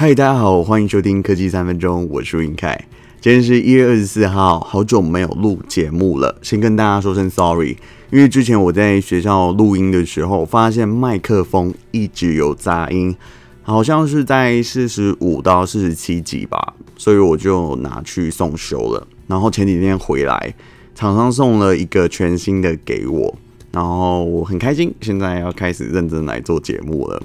嗨，大家好，欢迎收听科技三分钟，我是云凯。今天是一月二十四号，好久没有录节目了，先跟大家说声 sorry，因为之前我在学校录音的时候，发现麦克风一直有杂音，好像是在四十五到四十七集吧，所以我就拿去送修了。然后前几天回来，厂商送了一个全新的给我，然后我很开心，现在要开始认真来做节目了。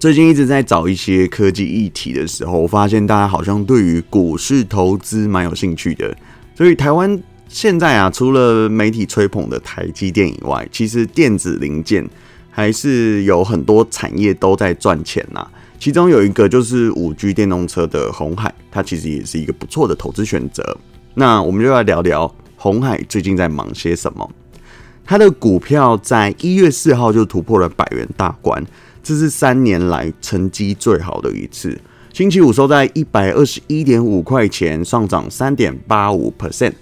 最近一直在找一些科技议题的时候，我发现大家好像对于股市投资蛮有兴趣的。所以台湾现在啊，除了媒体吹捧的台积电以外，其实电子零件还是有很多产业都在赚钱呐。其中有一个就是五 G 电动车的红海，它其实也是一个不错的投资选择。那我们就来聊聊红海最近在忙些什么。它的股票在一月四号就突破了百元大关。这是三年来成绩最好的一次。星期五收在一百二十一点五块钱，上涨三点八五 percent。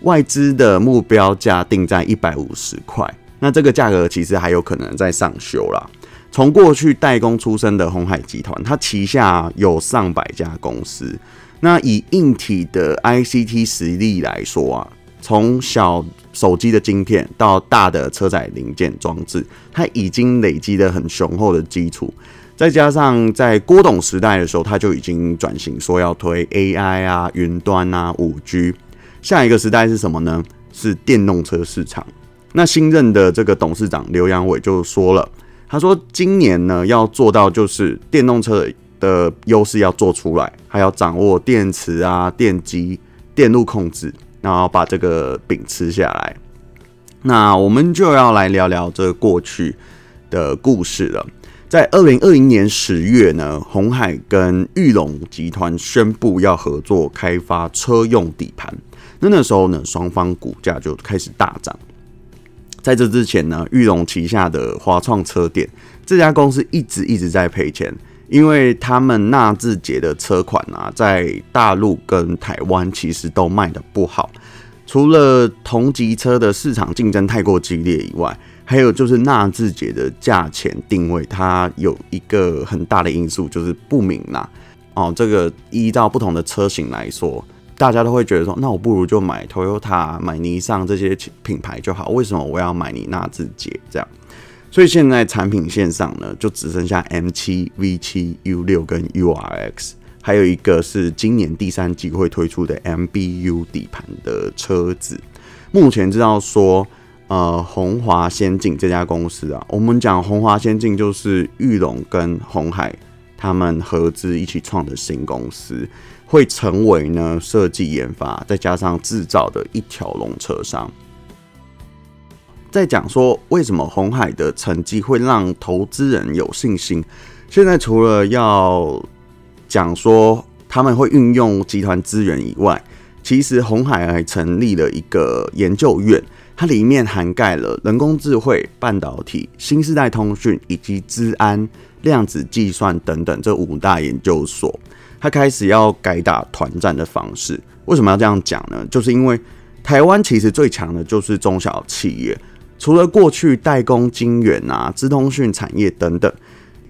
外资的目标价定在一百五十块，那这个价格其实还有可能再上修啦。从过去代工出身的鸿海集团，它旗下有上百家公司。那以硬体的 ICT 实力来说啊。从小手机的晶片到大的车载零件装置，它已经累积了很雄厚的基础。再加上在郭董时代的时候，他就已经转型说要推 AI 啊、云端啊、五 G。下一个时代是什么呢？是电动车市场。那新任的这个董事长刘扬伟就说了，他说今年呢要做到就是电动车的优势要做出来，还要掌握电池啊、电机、电路控制。然后把这个饼吃下来，那我们就要来聊聊这过去的故事了。在二零二零年十月呢，鸿海跟裕隆集团宣布要合作开发车用底盘。那那时候呢，双方股价就开始大涨。在这之前呢，裕隆旗下的华创车店这家公司一直一直在赔钱。因为他们纳智捷的车款啊，在大陆跟台湾其实都卖得不好，除了同级车的市场竞争太过激烈以外，还有就是纳智捷的价钱定位，它有一个很大的因素就是不明啦。哦，这个依照不同的车型来说，大家都会觉得说，那我不如就买 Toyota、买尼桑这些品牌就好，为什么我要买你纳智捷这样？所以现在产品线上呢，就只剩下 M7、V7、U6 跟 URX，还有一个是今年第三季会推出的 MBU 底盘的车子。目前知道说，呃，鸿华先进这家公司啊，我们讲鸿华先进就是裕龙跟鸿海他们合资一起创的新公司，会成为呢设计研发再加上制造的一条龙车商。在讲说为什么红海的成绩会让投资人有信心？现在除了要讲说他们会运用集团资源以外，其实红海还成立了一个研究院，它里面涵盖了人工智慧、半导体、新时代通讯以及治安、量子计算等等这五大研究所。它开始要改打团战的方式。为什么要这样讲呢？就是因为台湾其实最强的就是中小企业。除了过去代工晶圆啊、资通讯产业等等，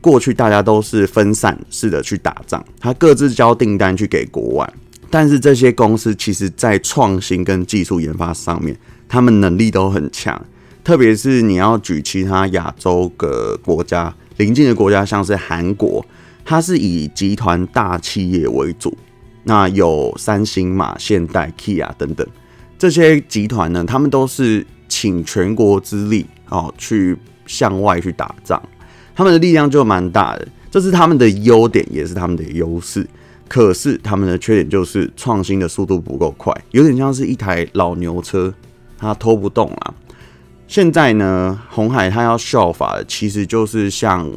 过去大家都是分散式的去打仗，他各自交订单去给国外。但是这些公司其实在创新跟技术研发上面，他们能力都很强。特别是你要举其他亚洲的国家、邻近的国家，像是韩国，它是以集团大企业为主，那有三星马、现代、Kia 等等这些集团呢，他们都是。请全国之力哦，去向外去打仗，他们的力量就蛮大的，这是他们的优点，也是他们的优势。可是他们的缺点就是创新的速度不够快，有点像是一台老牛车，它拖不动了。现在呢，红海它要效法的，其实就是像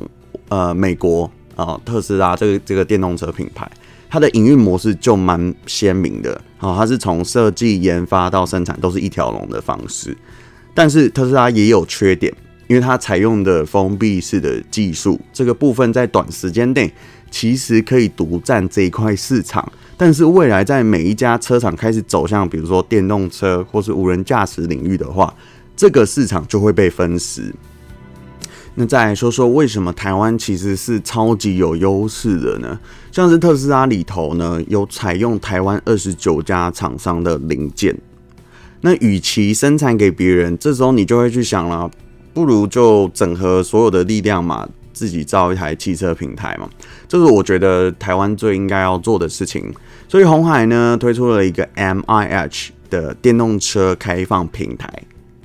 呃美国啊、特斯拉这个这个电动车品牌，它的营运模式就蛮鲜明的。好，它是从设计、研发到生产都是一条龙的方式。但是特斯拉也有缺点，因为它采用的封闭式的技术，这个部分在短时间内其实可以独占这一块市场。但是未来在每一家车厂开始走向，比如说电动车或是无人驾驶领域的话，这个市场就会被分食。那再来说说为什么台湾其实是超级有优势的呢？像是特斯拉里头呢，有采用台湾二十九家厂商的零件。那与其生产给别人，这时候你就会去想了，不如就整合所有的力量嘛，自己造一台汽车平台嘛。这是我觉得台湾最应该要做的事情。所以鸿海呢推出了一个 MIH 的电动车开放平台。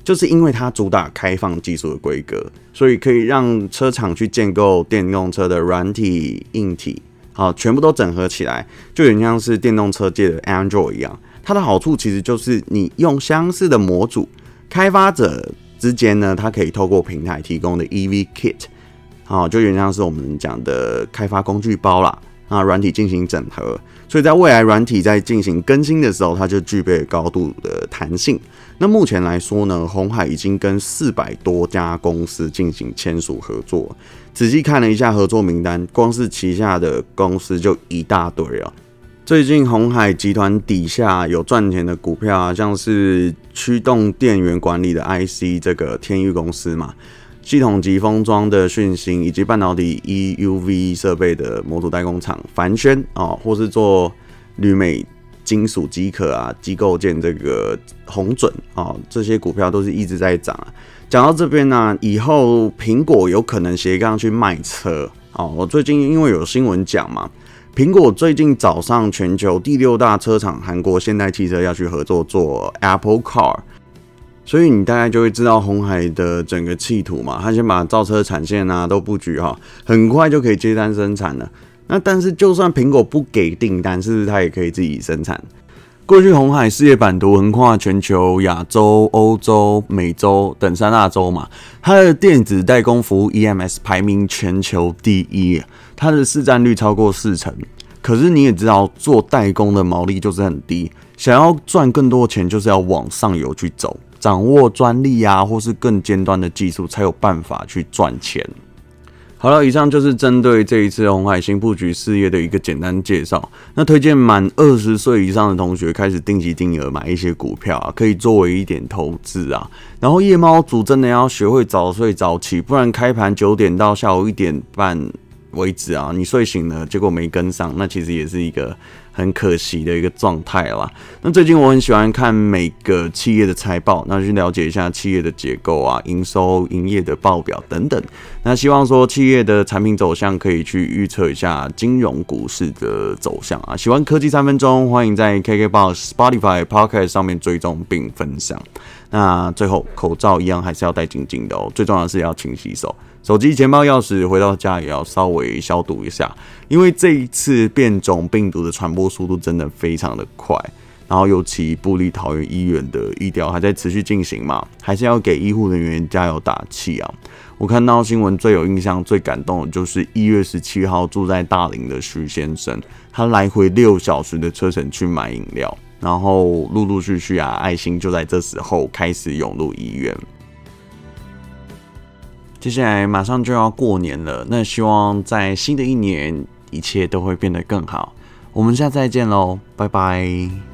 就是因为它主打开放技术的规格，所以可以让车厂去建构电动车的软体、硬体，好，全部都整合起来，就有点像是电动车界的 Android 一样。它的好处其实就是你用相似的模组，开发者之间呢，它可以透过平台提供的 EV Kit，好，就原像是我们讲的开发工具包啦。啊，软体进行整合，所以在未来软体在进行更新的时候，它就具备高度的弹性。那目前来说呢，鸿海已经跟四百多家公司进行签署合作。仔细看了一下合作名单，光是旗下的公司就一大堆啊。最近鸿海集团底下有赚钱的股票啊，像是驱动电源管理的 IC 这个天钰公司嘛。系统级封装的讯芯，以及半导体 EUV 设备的模组代工厂凡轩啊，或是做旅美金属机壳啊、机构件这个红准啊，这些股票都是一直在涨啊。讲到这边呢、以后苹果有可能斜杠去卖车哦。我最近因为有新闻讲嘛，苹果最近早上全球第六大车厂韩国现代汽车要去合作做 Apple Car。所以你大概就会知道红海的整个气图嘛，他先把造车产线啊都布局好，很快就可以接单生产了。那但是就算苹果不给订单，是不是他也可以自己生产？过去红海事业版图横跨全球、亚洲、欧洲、美洲等三大洲嘛，它的电子代工服务 EMS 排名全球第一，它的市占率超过四成。可是你也知道，做代工的毛利就是很低，想要赚更多钱，就是要往上游去走。掌握专利啊，或是更尖端的技术，才有办法去赚钱。好了，以上就是针对这一次红海新布局事业的一个简单介绍。那推荐满二十岁以上的同学开始定期定额买一些股票啊，可以作为一点投资啊。然后夜猫族真的要学会早睡早起，不然开盘九点到下午一点半为止啊，你睡醒了，结果没跟上，那其实也是一个。很可惜的一个状态啦。那最近我很喜欢看每个企业的财报，那去了解一下企业的结构啊、营收、营业的报表等等。那希望说企业的产品走向可以去预测一下金融股市的走向啊。喜欢科技三分钟，欢迎在 KKBOX、Spotify、Podcast 上面追踪并分享。那最后口罩一样还是要戴紧紧的哦，最重要的是要勤洗手。手机、钱包、钥匙回到家也要稍微消毒一下，因为这一次变种病毒的传播速度真的非常的快。然后尤其部立桃园医院的医疗还在持续进行嘛，还是要给医护人员加油打气啊！我看到新闻最有印象、最感动的就是一月十七号住在大林的徐先生，他来回六小时的车程去买饮料，然后陆陆续续啊，爱心就在这时候开始涌入医院。接下来马上就要过年了，那希望在新的一年一切都会变得更好。我们下次再见喽，拜拜。